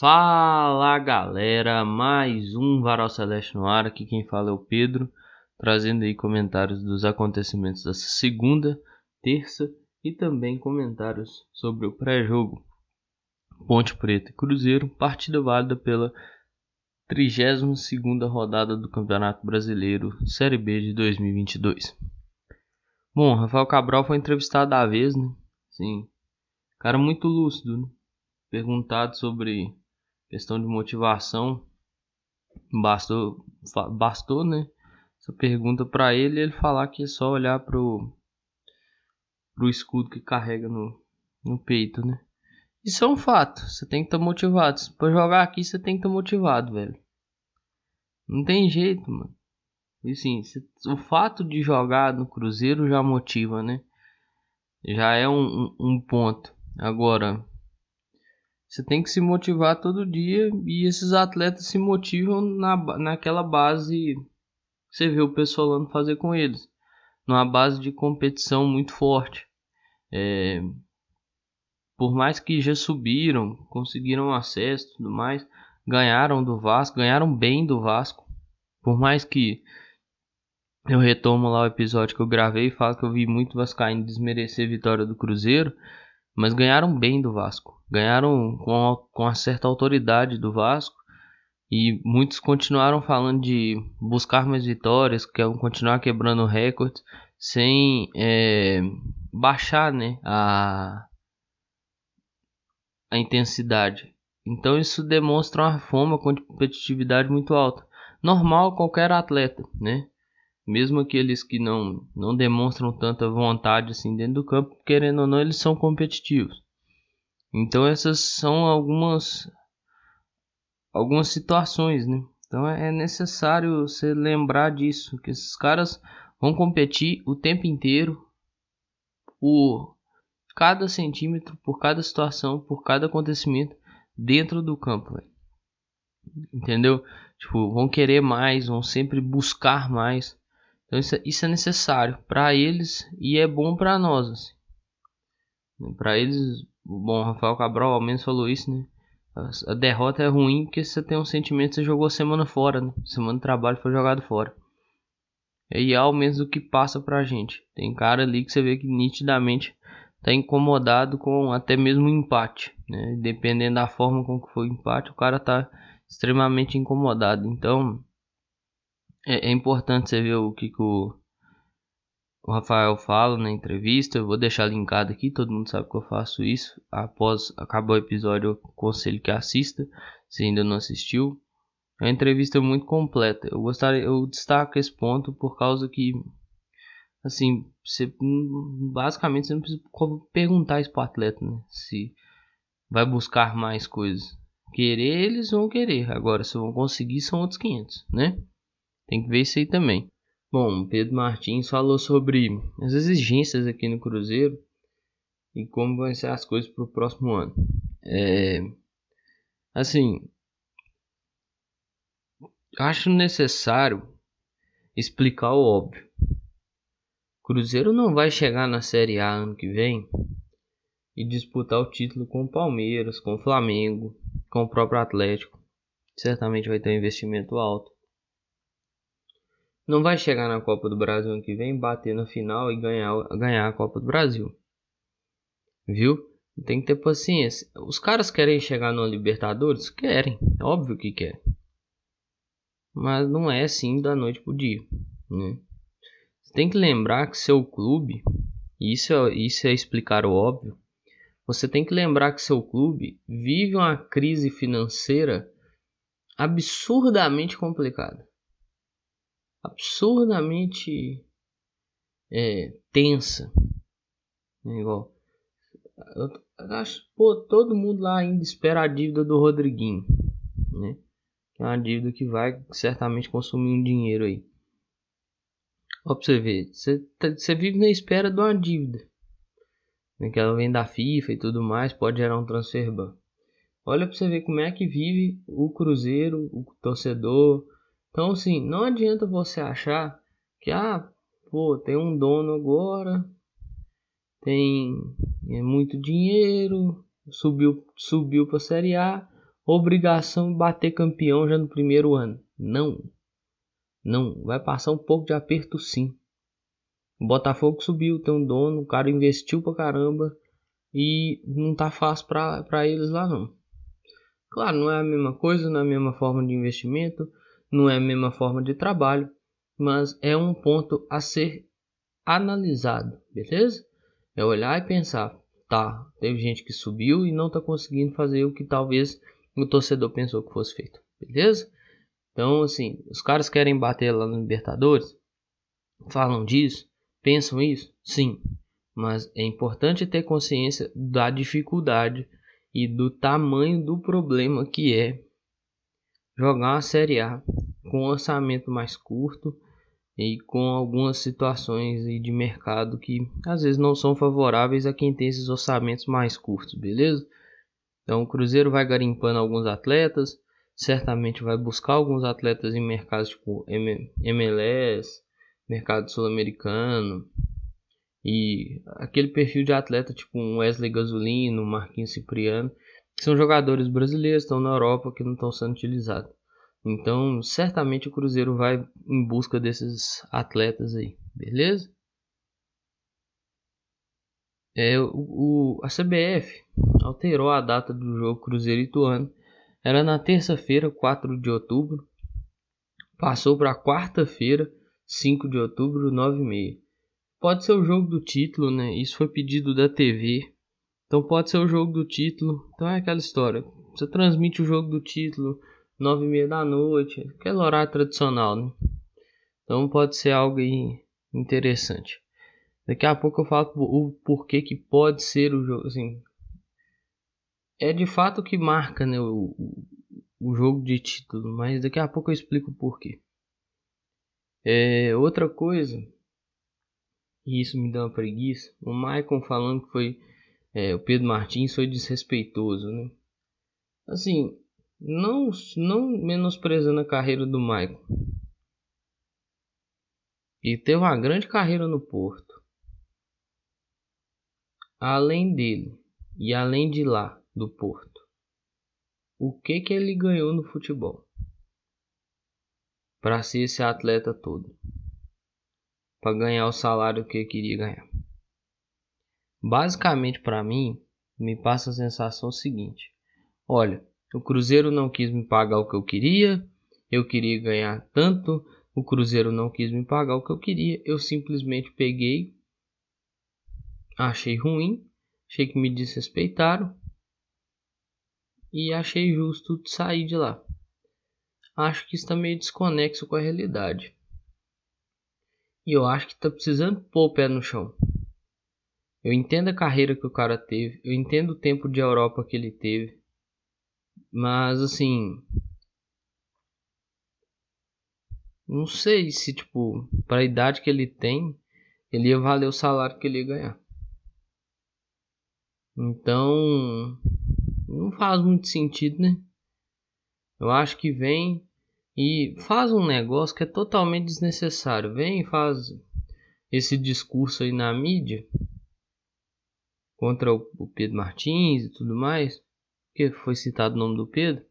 Fala galera, mais um Varal Celeste no ar. Aqui quem fala é o Pedro, trazendo aí comentários dos acontecimentos dessa segunda, terça e também comentários sobre o pré-jogo. Ponte Preta e Cruzeiro, partida válida pela 32 rodada do Campeonato Brasileiro Série B de 2022. Bom, Rafael Cabral foi entrevistado à vez, né? Sim, cara muito lúcido, né? Perguntado sobre questão de motivação, bastou, bastou, né? Essa pergunta para ele, ele falar que é só olhar pro pro escudo que carrega no, no peito, né? Isso é um fato. Você tem que estar tá motivado. Para jogar aqui, você tem que estar tá motivado, velho. Não tem jeito, mano. E assim, o fato de jogar no Cruzeiro já motiva, né? Já é um, um, um ponto. Agora, você tem que se motivar todo dia e esses atletas se motivam na, naquela base que você vê o pessoal fazer com eles. Numa base de competição muito forte. É, por mais que já subiram, conseguiram acesso e tudo mais, ganharam do Vasco, ganharam bem do Vasco. Por mais que eu retomo lá o episódio que eu gravei e falo que eu vi muito Vascaíno desmerecer a vitória do Cruzeiro, mas ganharam bem do Vasco. Ganharam com, com uma certa autoridade do Vasco. E muitos continuaram falando de buscar mais vitórias, que é continuar quebrando recordes, sem é, baixar né, a, a intensidade. Então isso demonstra uma fome, uma competitividade muito alta. Normal qualquer atleta, né? Mesmo aqueles que não, não demonstram tanta vontade assim dentro do campo, querendo ou não, eles são competitivos. Então essas são algumas algumas situações, né? Então é necessário você lembrar disso, que esses caras vão competir o tempo inteiro por cada centímetro, por cada situação, por cada acontecimento dentro do campo, véio. entendeu? Tipo, vão querer mais, vão sempre buscar mais. Então isso, é, isso é necessário para eles e é bom para nós. Assim. Para eles, bom, Rafael Cabral ao menos falou isso, né? A, a derrota é ruim porque você tem um sentimento que você jogou semana fora, né? Semana de trabalho foi jogado fora. E é ao menos o que passa pra gente. Tem cara ali que você vê que nitidamente tá incomodado com até mesmo o empate, né? Dependendo da forma com que foi o empate, o cara tá extremamente incomodado. Então, é, é importante você ver o que, que o, o Rafael fala na entrevista. Eu vou deixar linkado aqui, todo mundo sabe que eu faço isso. Após acabar o episódio, eu aconselho que assista, se ainda não assistiu. É uma entrevista muito completa. Eu gostaria, eu destaco esse ponto por causa que assim, você basicamente você não precisa perguntar isso pro atleta, né? Se vai buscar mais coisas. Querer, eles vão querer. Agora, se vão conseguir, são outros 500, né? Tem que ver isso aí também. Bom, Pedro Martins falou sobre as exigências aqui no Cruzeiro e como vão ser as coisas para o próximo ano. É, assim, acho necessário explicar o óbvio. Cruzeiro não vai chegar na Série A ano que vem e disputar o título com o Palmeiras, com o Flamengo, com o próprio Atlético. Certamente vai ter um investimento alto. Não vai chegar na Copa do Brasil ano que vem, bater na final e ganhar, ganhar a Copa do Brasil. Viu? Tem que ter paciência. Os caras querem chegar no Libertadores? Querem, é óbvio que querem. Mas não é assim da noite pro dia, né? Você tem que lembrar que seu clube, isso é, isso é explicar o óbvio, você tem que lembrar que seu clube vive uma crise financeira absurdamente complicada absurdamente é, tensa. É igual. Eu, acho pô, todo mundo lá ainda espera a dívida do Rodriguinho. Né? é uma dívida que vai certamente consumir um dinheiro aí. Ó, pra você ver, tá, você vive na espera de uma dívida. Né? Que ela vem da FIFA e tudo mais, pode gerar um transfer ban. Olha pra você ver como é que vive o Cruzeiro, o torcedor, então, assim, não adianta você achar que, ah, pô, tem um dono agora, tem é, muito dinheiro, subiu, subiu para a Série A, obrigação bater campeão já no primeiro ano. Não. Não, vai passar um pouco de aperto sim. O Botafogo subiu, tem um dono, o cara investiu pra caramba e não tá fácil pra, pra eles lá não. Claro, não é a mesma coisa, não é a mesma forma de investimento, não é a mesma forma de trabalho, mas é um ponto a ser analisado, beleza? É olhar e pensar, tá, teve gente que subiu e não tá conseguindo fazer o que talvez o torcedor pensou que fosse feito, beleza? Então, assim, os caras querem bater lá no Libertadores, falam disso, pensam isso, sim, mas é importante ter consciência da dificuldade e do tamanho do problema que é jogar uma Série A com um orçamento mais curto e com algumas situações de mercado que às vezes não são favoráveis a quem tem esses orçamentos mais curtos, beleza? Então o Cruzeiro vai garimpando alguns atletas, certamente vai buscar alguns atletas em mercados tipo MLS, mercado sul-americano e aquele perfil de atleta tipo um Wesley Gasolino, Marquinhos Cipriano, que são jogadores brasileiros, estão na Europa que não estão sendo utilizados. Então, certamente o Cruzeiro vai em busca desses atletas aí, beleza? É, o, o, a CBF alterou a data do jogo Cruzeiro Ituano. Era na terça-feira, 4 de outubro. Passou para quarta-feira, 5 de outubro, 9 e meia. Pode ser o jogo do título, né? Isso foi pedido da TV. Então pode ser o jogo do título. Então é aquela história. Você transmite o jogo do título nove e meia da noite, aquele horário tradicional, né? Então pode ser algo interessante. Daqui a pouco eu falo o porquê que pode ser o jogo, assim, é de fato que marca, né, o, o jogo de título, mas daqui a pouco eu explico o porquê. É, outra coisa, e isso me dá uma preguiça, o Maicon falando que foi é, o Pedro Martins foi desrespeitoso, né? Assim, não, não menosprezando a carreira do Michael. E teve uma grande carreira no Porto. Além dele e além de lá do Porto, o que que ele ganhou no futebol? Para ser esse atleta todo. Para ganhar o salário que queria ganhar. Basicamente para mim, me passa a sensação seguinte: olha, o Cruzeiro não quis me pagar o que eu queria, eu queria ganhar tanto, o Cruzeiro não quis me pagar o que eu queria, eu simplesmente peguei, achei ruim, achei que me desrespeitaram e achei justo sair de lá. Acho que está meio desconexo com a realidade. E eu acho que está precisando pôr o pé no chão. Eu entendo a carreira que o cara teve, eu entendo o tempo de Europa que ele teve. Mas assim. Não sei se, tipo, para a idade que ele tem, ele ia valer o salário que ele ia ganhar. Então. Não faz muito sentido, né? Eu acho que vem e faz um negócio que é totalmente desnecessário. Vem e faz esse discurso aí na mídia contra o Pedro Martins e tudo mais porque foi citado o nome do Pedro,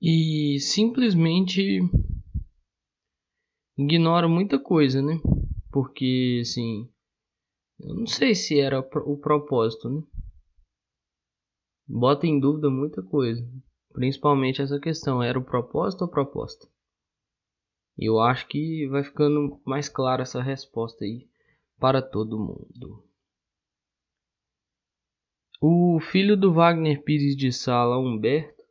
e simplesmente ignora muita coisa, né? Porque assim, eu não sei se era o propósito, né? Bota em dúvida muita coisa, principalmente essa questão: era o propósito ou proposta? Eu acho que vai ficando mais clara essa resposta aí para todo mundo. O filho do Wagner Pires de Sala, Humberto,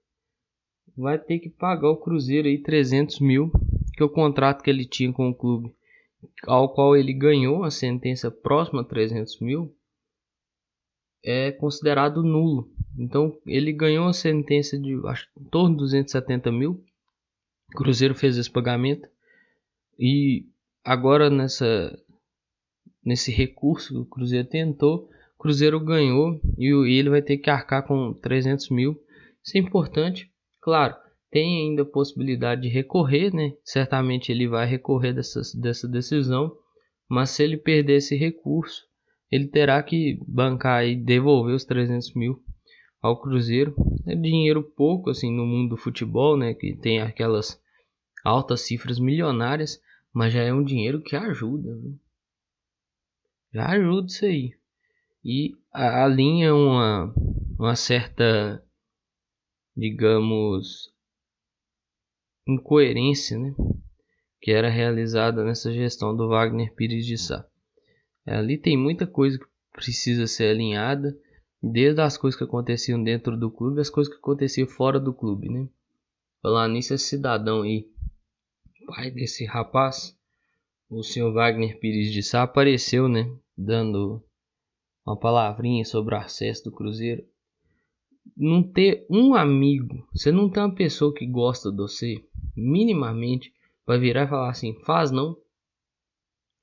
vai ter que pagar o Cruzeiro aí 300 mil, que é o contrato que ele tinha com o clube, ao qual ele ganhou a sentença próxima a 300 mil, é considerado nulo. Então ele ganhou a sentença de acho, em torno de 270 mil. O Cruzeiro fez esse pagamento e agora nessa nesse recurso que o Cruzeiro tentou Cruzeiro ganhou e ele vai ter que arcar com 300 mil. Isso é importante. Claro, tem ainda a possibilidade de recorrer, né? Certamente ele vai recorrer dessa, dessa decisão. Mas se ele perder esse recurso, ele terá que bancar e devolver os 300 mil ao Cruzeiro. É dinheiro pouco assim no mundo do futebol, né, que tem aquelas altas cifras milionárias, mas já é um dinheiro que ajuda, viu? já ajuda isso aí. E alinha uma, uma certa, digamos, incoerência, né? Que era realizada nessa gestão do Wagner Pires de Sá. Ali tem muita coisa que precisa ser alinhada, desde as coisas que aconteciam dentro do clube, as coisas que aconteciam fora do clube, né? Falar nisso, esse cidadão aí, pai desse rapaz, o senhor Wagner Pires de Sá, apareceu, né? Dando uma palavrinha sobre o acesso do Cruzeiro. Não ter um amigo, você não tem uma pessoa que gosta de você, minimamente, vai virar e falar assim: faz não,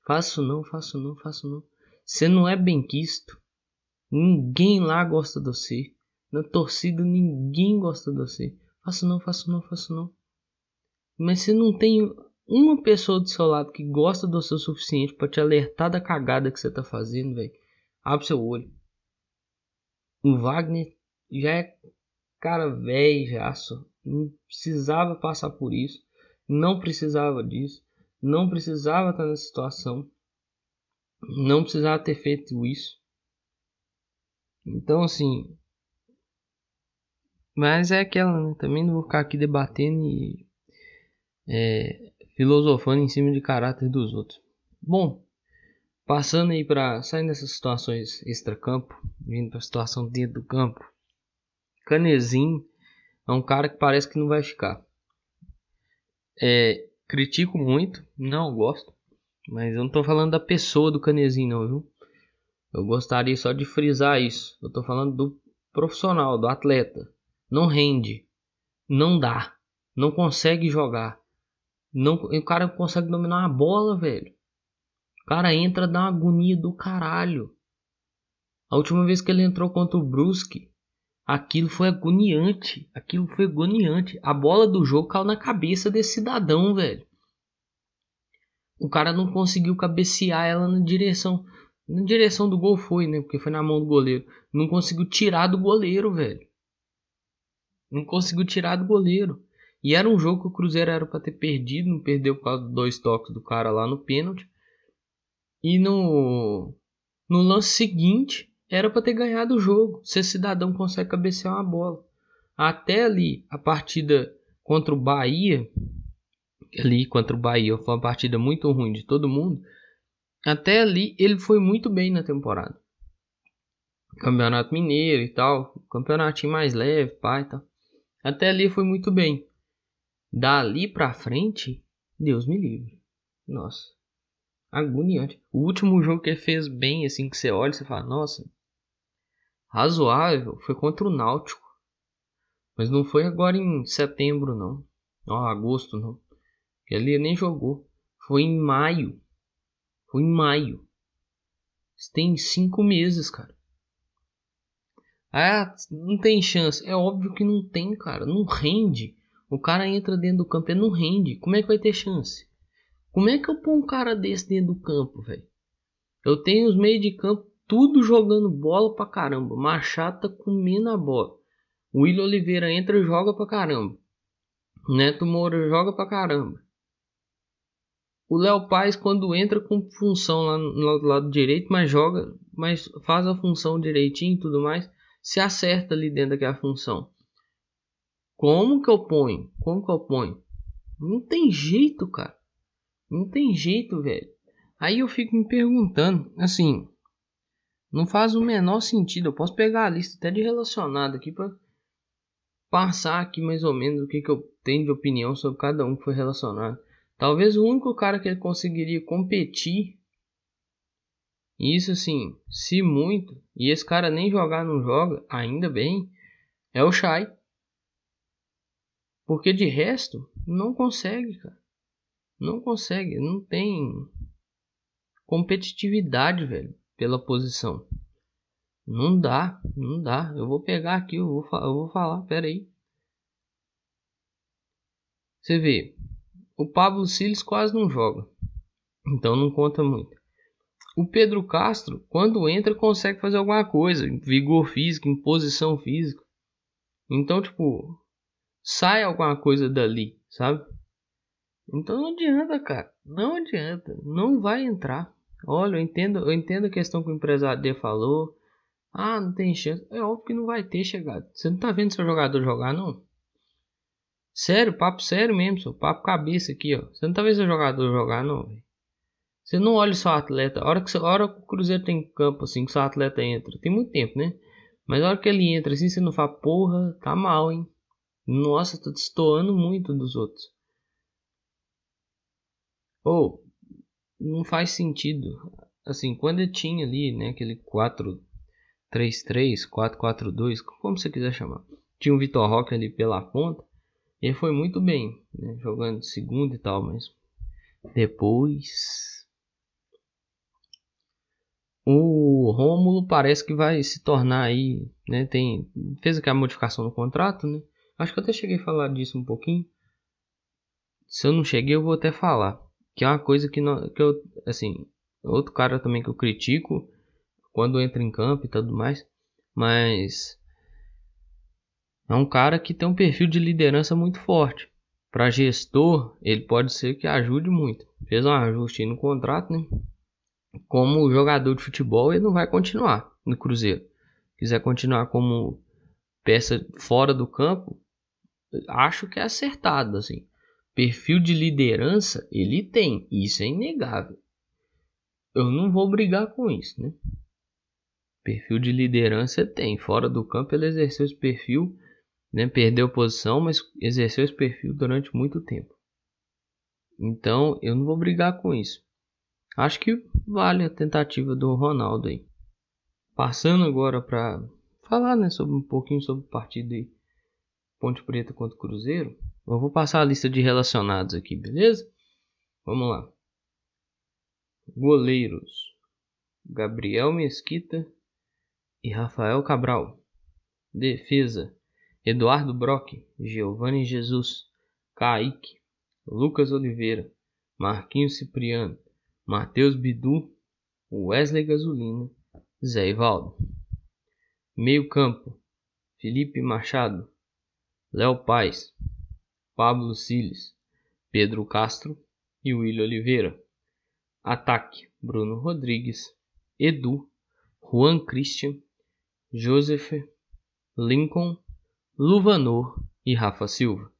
faço não, faço não, faço não. Você não é bem quisto, ninguém lá gosta de você, na torcida ninguém gosta de você. Faço não, faço não, faço não. Mas você não tem uma pessoa do seu lado que gosta do seu suficiente para te alertar da cagada que você tá fazendo, velho. Abre seu olho. O Wagner já é cara velho, já só. Não precisava passar por isso. Não precisava disso. Não precisava estar nessa situação. Não precisava ter feito isso. Então, assim. Mas é aquela, né? Também não vou ficar aqui debatendo e. É, filosofando em cima de caráter dos outros. Bom, Passando aí para saindo dessas situações extra-campo, vindo para a situação dentro do campo. Canezinho é um cara que parece que não vai ficar. É, critico muito, não gosto, mas eu não estou falando da pessoa do Canezinho não, viu? Eu gostaria só de frisar isso. Eu estou falando do profissional, do atleta. Não rende, não dá, não consegue jogar. Não, o cara consegue dominar uma bola, velho cara entra uma agonia do caralho. A última vez que ele entrou contra o Brusque, aquilo foi agoniante. Aquilo foi agoniante. A bola do jogo caiu na cabeça desse cidadão, velho. O cara não conseguiu cabecear ela na direção. Na direção do gol foi, né? Porque foi na mão do goleiro. Não conseguiu tirar do goleiro, velho. Não conseguiu tirar do goleiro. E era um jogo que o Cruzeiro era para ter perdido. Não perdeu por causa dos dois toques do cara lá no pênalti. E no, no lance seguinte, era para ter ganhado o jogo. Se cidadão consegue cabecear uma bola. Até ali, a partida contra o Bahia, ali contra o Bahia, foi uma partida muito ruim de todo mundo. Até ali, ele foi muito bem na temporada. Campeonato Mineiro e tal, campeonatinho mais leve, pai, tal. Até ali foi muito bem. Dali pra frente, Deus me livre. Nossa agoniante. O último jogo que ele fez bem, assim, que você olha e você fala, nossa, razoável, foi contra o Náutico. Mas não foi agora em setembro, não. Agosto, não. Ele nem jogou. Foi em maio. Foi em maio. tem cinco meses, cara. Ah, não tem chance. É óbvio que não tem, cara. Não rende. O cara entra dentro do campo e não rende. Como é que vai ter chance? Como é que eu ponho um cara desse dentro do campo, velho? Eu tenho os meios de campo tudo jogando bola pra caramba. Machado tá comendo a bola. O William Oliveira entra e joga pra caramba. Neto Moura joga pra caramba. O Léo Paz quando entra com função lá no lado direito, mas joga, mas faz a função direitinho e tudo mais, se acerta ali dentro daquela função. Como que eu ponho? Como que eu ponho? Não tem jeito, cara. Não tem jeito, velho. Aí eu fico me perguntando, assim, não faz o menor sentido. Eu posso pegar a lista até de relacionado aqui para passar aqui mais ou menos o que, que eu tenho de opinião sobre cada um que foi relacionado. Talvez o único cara que ele conseguiria competir, isso assim, se muito, e esse cara nem jogar não joga, ainda bem, é o Shai. Porque de resto, não consegue, cara. Não consegue, não tem competitividade, velho, pela posição. Não dá, não dá. Eu vou pegar aqui, eu vou, eu vou falar, pera aí. Você vê, o Pablo Siles quase não joga, então não conta muito. O Pedro Castro, quando entra, consegue fazer alguma coisa, vigor físico, imposição física. Então, tipo, sai alguma coisa dali, sabe? Então não adianta, cara. Não adianta. Não vai entrar. Olha, eu entendo, eu entendo a questão que o empresário dele falou. Ah, não tem chance. É óbvio que não vai ter chegado. Você não tá vendo seu jogador jogar, não? Sério, papo sério mesmo, seu papo cabeça aqui, ó. Você não tá vendo seu jogador jogar, não, véio. Você não olha só atleta. A hora que, a hora que o Cruzeiro tem campo, assim, que o atleta entra. Tem muito tempo, né? Mas a hora que ele entra, assim, você não fala, porra, tá mal, hein? Nossa, tá destoando muito dos outros. Ou, não faz sentido. Assim, quando ele tinha ali, né, aquele 4-3-3, 4-4-2, como você quiser chamar. Tinha o Vitor Roque ali pela ponta. Ele foi muito bem, né, jogando de segundo e tal, mas depois o Rômulo parece que vai se tornar aí, né, tem fez aqui a modificação no contrato, né? Acho que eu até cheguei a falar disso um pouquinho. Se eu não cheguei, eu vou até falar. Que é uma coisa que, não, que eu, assim, outro cara também que eu critico quando entra em campo e tudo mais. Mas é um cara que tem um perfil de liderança muito forte. Para gestor, ele pode ser que ajude muito. Fez um ajuste no contrato, né? Como jogador de futebol, ele não vai continuar no Cruzeiro. Quiser continuar como peça fora do campo, acho que é acertado, assim. Perfil de liderança ele tem, isso é inegável. Eu não vou brigar com isso, né? Perfil de liderança tem, fora do campo ele exerceu esse perfil, né? Perdeu posição, mas exerceu esse perfil durante muito tempo. Então, eu não vou brigar com isso. Acho que vale a tentativa do Ronaldo aí. Passando agora para falar, né, sobre um pouquinho sobre o partido aí Ponte Preta contra Cruzeiro. Eu vou passar a lista de relacionados aqui, beleza? Vamos lá. Goleiros: Gabriel Mesquita e Rafael Cabral. Defesa: Eduardo Brock, Giovanni Jesus, Kaique, Lucas Oliveira, Marquinhos Cipriano, Matheus Bidu, Wesley Gasolina, Zé Ivaldo. Meio campo: Felipe Machado, Léo Paz, Pablo Siles, Pedro Castro e William Oliveira. Ataque: Bruno Rodrigues, Edu, Juan Christian, Joseph, Lincoln, Luvanor e Rafa Silva.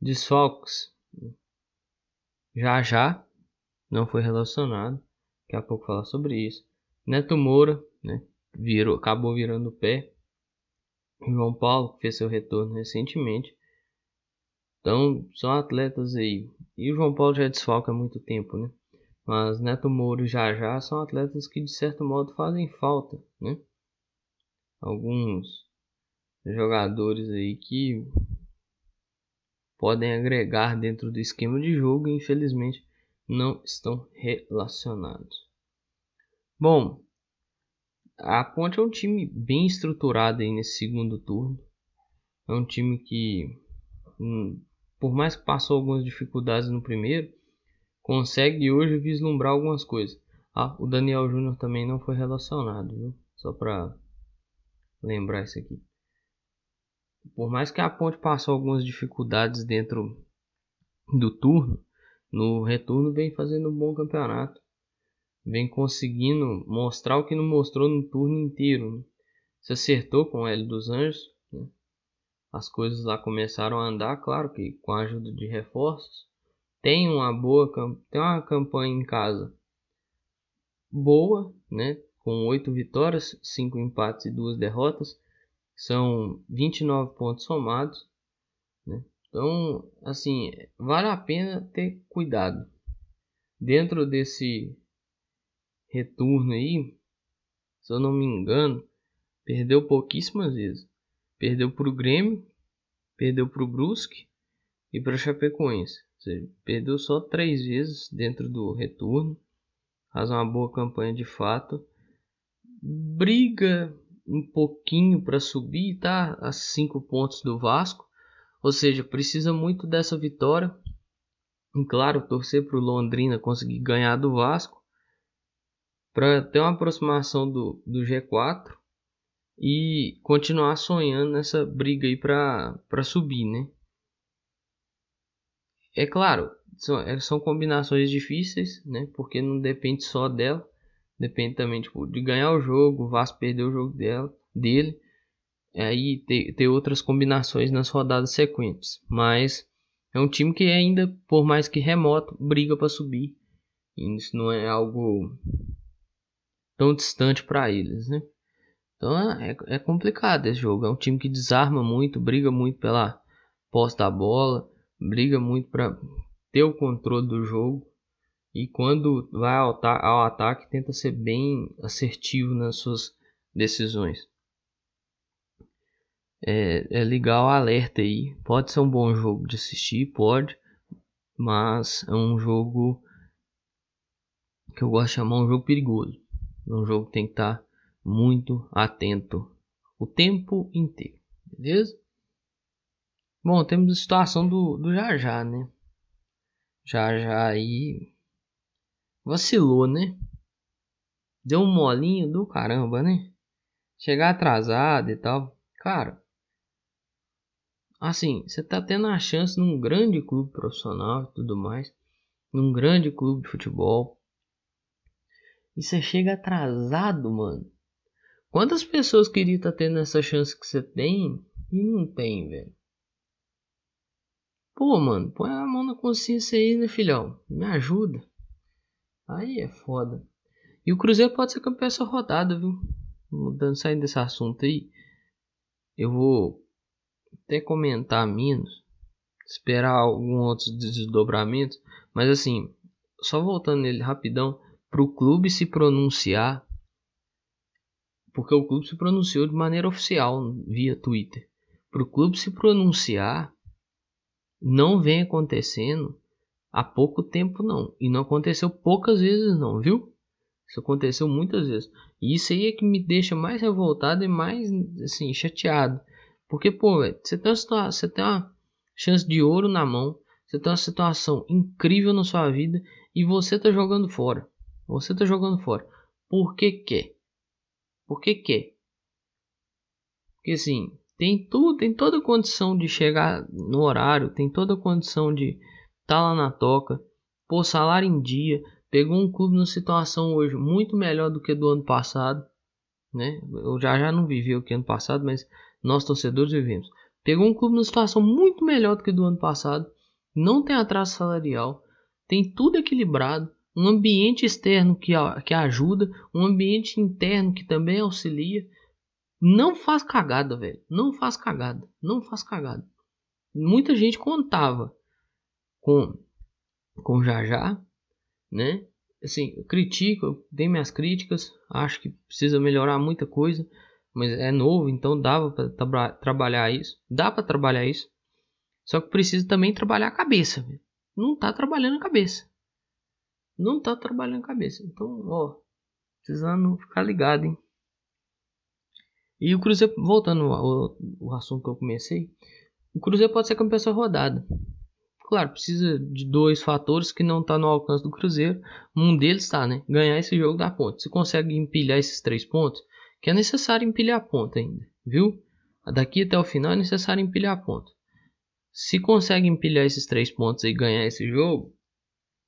Desfalques: Já já não foi relacionado. Daqui a pouco falar sobre isso. Neto Moura, né? Virou, acabou virando o pé. João Paulo, que fez seu retorno recentemente. Então, são atletas aí. E o João Paulo já desfalca há muito tempo, né? Mas Neto Moura e Já Já são atletas que, de certo modo, fazem falta, né? Alguns jogadores aí que podem agregar dentro do esquema de jogo e, infelizmente, não estão relacionados. Bom, a Ponte é um time bem estruturado aí nesse segundo turno. É um time que, hum, por mais que passou algumas dificuldades no primeiro, consegue hoje vislumbrar algumas coisas. Ah, o Daniel Júnior também não foi relacionado, viu? Só para lembrar isso aqui. Por mais que a Ponte passou algumas dificuldades dentro do turno, no retorno vem fazendo um bom campeonato vem conseguindo mostrar o que não mostrou no turno inteiro. Né? Se acertou com o Hélio dos Anjos? As coisas lá começaram a andar, claro que com a ajuda de reforços. Tem uma boa tem uma campanha em casa boa, né? Com oito vitórias, cinco empates e duas derrotas, são 29 pontos somados, né? Então, assim, vale a pena ter cuidado. Dentro desse retorno aí, se eu não me engano, perdeu pouquíssimas vezes. Perdeu para o Grêmio, perdeu para o Brusque e para o Chapecoense. Ou seja, perdeu só três vezes dentro do retorno. Faz uma boa campanha de fato. Briga um pouquinho para subir, tá? A cinco pontos do Vasco. Ou seja, precisa muito dessa vitória. E claro, torcer para o Londrina conseguir ganhar do Vasco para ter uma aproximação do, do G4, e continuar sonhando nessa briga aí para subir, né? É claro, são, é, são combinações difíceis, né? Porque não depende só dela, depende também tipo, de ganhar o jogo, o Vasco perder o jogo dela, dele, aí ter, ter outras combinações nas rodadas sequentes. Mas é um time que ainda, por mais que remoto, briga para subir. E isso não é algo tão distante para eles, né? Então é, é complicado esse jogo. É um time que desarma muito, briga muito pela posse da bola, briga muito para ter o controle do jogo. E quando vai ao, ao ataque, tenta ser bem assertivo nas suas decisões. É, é legal o alerta aí. Pode ser um bom jogo de assistir, pode. Mas é um jogo que eu gosto de chamar um jogo perigoso. É um jogo que tem que estar muito atento o tempo inteiro, beleza? Bom, temos a situação do, do já né? Já já aí vacilou, né? Deu um molinho do caramba, né? Chegar atrasado e tal. Cara, assim, você tá tendo a chance num grande clube profissional e tudo mais, num grande clube de futebol. E você chega atrasado, mano. Quantas pessoas queriam estar tá tendo essa chance que você tem e não tem, velho? Pô, mano, põe a mão na consciência aí, né, filhão? Me ajuda. Aí é foda. E o Cruzeiro pode ser campeão essa rodada, viu? Mudando, saindo desse assunto aí. Eu vou até comentar menos. Esperar alguns outros desdobramentos. Mas assim, só voltando nele rapidão. Pro clube se pronunciar porque o clube se pronunciou de maneira oficial via Twitter. Para o clube se pronunciar, não vem acontecendo há pouco tempo não. E não aconteceu poucas vezes não, viu? Isso aconteceu muitas vezes. E isso aí é que me deixa mais revoltado e mais assim, chateado. Porque, pô, você tem, uma, você tem uma chance de ouro na mão. Você tem uma situação incrível na sua vida e você tá jogando fora. Você tá jogando fora. Por que quer? Porque quer. Porque assim, tem tudo, tem toda a condição de chegar no horário, tem toda a condição de estar tá lá na toca, pôr salário em dia, pegou um clube numa situação hoje muito melhor do que do ano passado, né? Eu já já não vivi o que ano passado, mas nós torcedores vivemos. Pegou um clube numa situação muito melhor do que do ano passado, não tem atraso salarial, tem tudo equilibrado, um ambiente externo que, que ajuda, um ambiente interno que também auxilia. Não faz cagada, velho. Não faz cagada. Não faz cagada. Muita gente contava com com já já, né? Assim, eu critico, eu tenho minhas críticas, acho que precisa melhorar muita coisa, mas é novo, então dava para tra trabalhar isso. Dá para trabalhar isso. Só que precisa também trabalhar a cabeça. Não tá trabalhando a cabeça não tá trabalhando a cabeça. Então, ó, precisando ficar ligado, hein? E o Cruzeiro, voltando ao, ao assunto que eu comecei, o Cruzeiro pode ser campeão essa rodada. Claro, precisa de dois fatores que não tá no alcance do Cruzeiro. Um deles está, né? Ganhar esse jogo da ponta. Se consegue empilhar esses três pontos, que é necessário empilhar a ponta ainda, viu? Daqui até o final é necessário empilhar a ponta. Se consegue empilhar esses três pontos e ganhar esse jogo,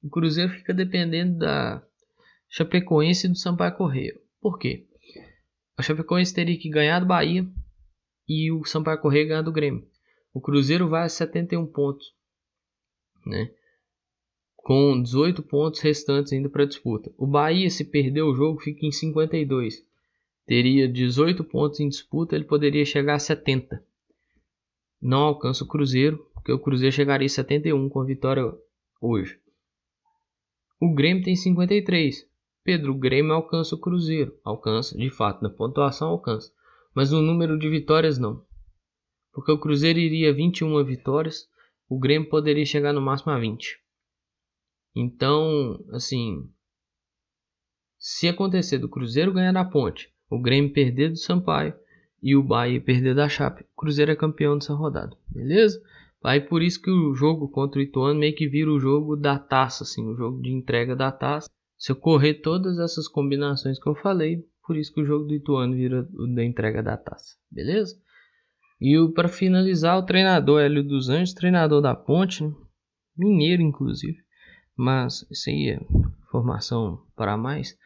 o Cruzeiro fica dependendo da Chapecoense e do Sampaio Correia. Por quê? A Chapecoense teria que ganhar do Bahia e o Sampaio Correia ganhar do Grêmio. O Cruzeiro vai a 71 pontos, né? Com 18 pontos restantes ainda para disputa. O Bahia, se perder o jogo, fica em 52. Teria 18 pontos em disputa, ele poderia chegar a 70. Não alcança o Cruzeiro, porque o Cruzeiro chegaria a 71 com a vitória hoje. O Grêmio tem 53. Pedro, o Grêmio alcança o Cruzeiro. Alcança, de fato, na pontuação alcança. Mas no número de vitórias não. Porque o Cruzeiro iria 21 vitórias, o Grêmio poderia chegar no máximo a 20. Então, assim, se acontecer do Cruzeiro ganhar da Ponte, o Grêmio perder do Sampaio e o Bahia perder da Chape, o Cruzeiro é campeão dessa rodada, beleza? Aí por isso que o jogo contra o Ituano meio que vira o jogo da taça, assim, o jogo de entrega da taça. Se ocorrer todas essas combinações que eu falei, por isso que o jogo do Ituano vira o da entrega da taça, beleza? E para finalizar, o treinador Hélio dos Anjos, treinador da Ponte, né? mineiro inclusive, mas isso aí é formação para mais.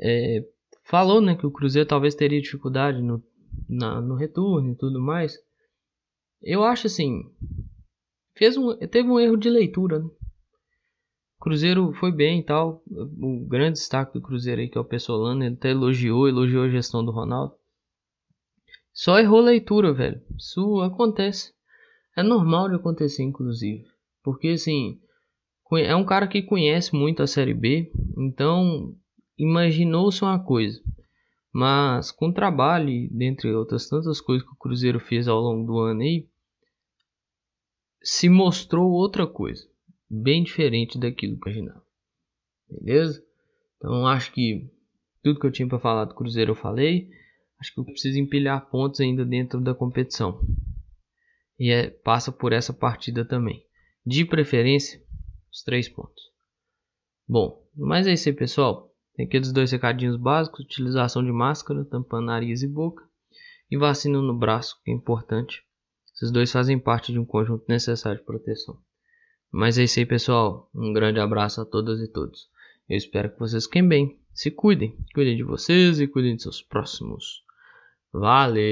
É, falou né, que o Cruzeiro talvez teria dificuldade no, na, no retorno e tudo mais. Eu acho assim, fez um, teve um erro de leitura. Né? Cruzeiro foi bem e tal. O grande destaque do Cruzeiro aí, que é o Pessolano, ele até elogiou, elogiou a gestão do Ronaldo. Só errou leitura, velho. Isso acontece. É normal de acontecer, inclusive. Porque assim, é um cara que conhece muito a Série B, então imaginou-se uma coisa. Mas com trabalho, dentre outras tantas coisas que o Cruzeiro fez ao longo do ano aí, se mostrou outra coisa, bem diferente daquilo que imaginava. Beleza? Então acho que tudo que eu tinha para falar do Cruzeiro eu falei. Acho que eu preciso empilhar pontos ainda dentro da competição. E é, passa por essa partida também. De preferência, os três pontos. Bom, mas é isso aí, pessoal. Tem aqueles dois recadinhos básicos: utilização de máscara, tampando nariz e boca, e vacina no braço, que é importante. Esses dois fazem parte de um conjunto necessário de proteção. Mas é isso aí, pessoal. Um grande abraço a todas e todos. Eu espero que vocês fiquem bem. Se cuidem. Cuidem de vocês e cuidem de seus próximos. Valeu!